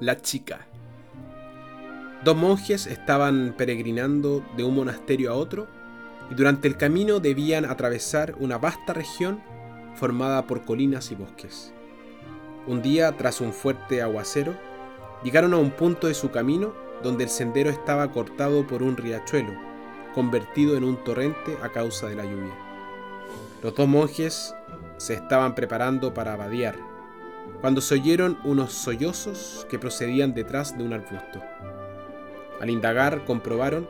La chica. Dos monjes estaban peregrinando de un monasterio a otro y durante el camino debían atravesar una vasta región formada por colinas y bosques. Un día, tras un fuerte aguacero, llegaron a un punto de su camino donde el sendero estaba cortado por un riachuelo, convertido en un torrente a causa de la lluvia. Los dos monjes se estaban preparando para vadear cuando se oyeron unos sollozos que procedían detrás de un arbusto. Al indagar comprobaron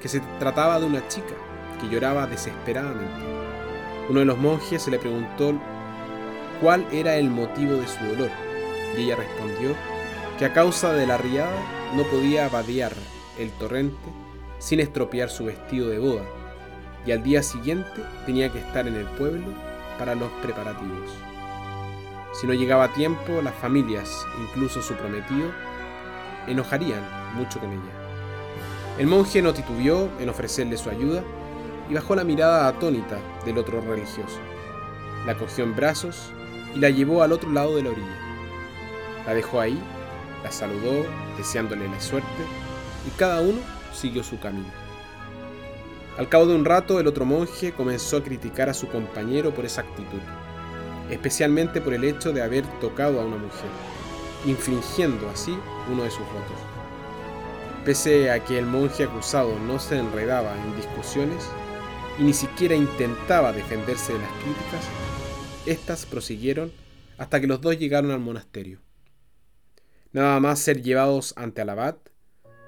que se trataba de una chica que lloraba desesperadamente. Uno de los monjes se le preguntó cuál era el motivo de su dolor y ella respondió que a causa de la riada no podía vadear el torrente sin estropear su vestido de boda y al día siguiente tenía que estar en el pueblo para los preparativos. Si no llegaba a tiempo, las familias, incluso su prometido, enojarían mucho con ella. El monje no titubeó en ofrecerle su ayuda y bajó la mirada atónita del otro religioso. La cogió en brazos y la llevó al otro lado de la orilla. La dejó ahí, la saludó, deseándole la suerte, y cada uno siguió su camino. Al cabo de un rato, el otro monje comenzó a criticar a su compañero por esa actitud especialmente por el hecho de haber tocado a una mujer, infringiendo así uno de sus votos. Pese a que el monje acusado no se enredaba en discusiones y ni siquiera intentaba defenderse de las críticas, éstas prosiguieron hasta que los dos llegaron al monasterio. Nada más ser llevados ante el abad,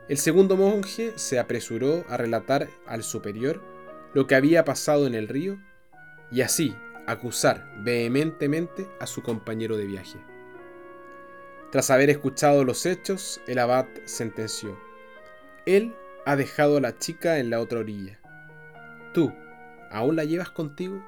el segundo monje se apresuró a relatar al superior lo que había pasado en el río y así acusar vehementemente a su compañero de viaje. Tras haber escuchado los hechos, el abad sentenció, Él ha dejado a la chica en la otra orilla. ¿Tú aún la llevas contigo?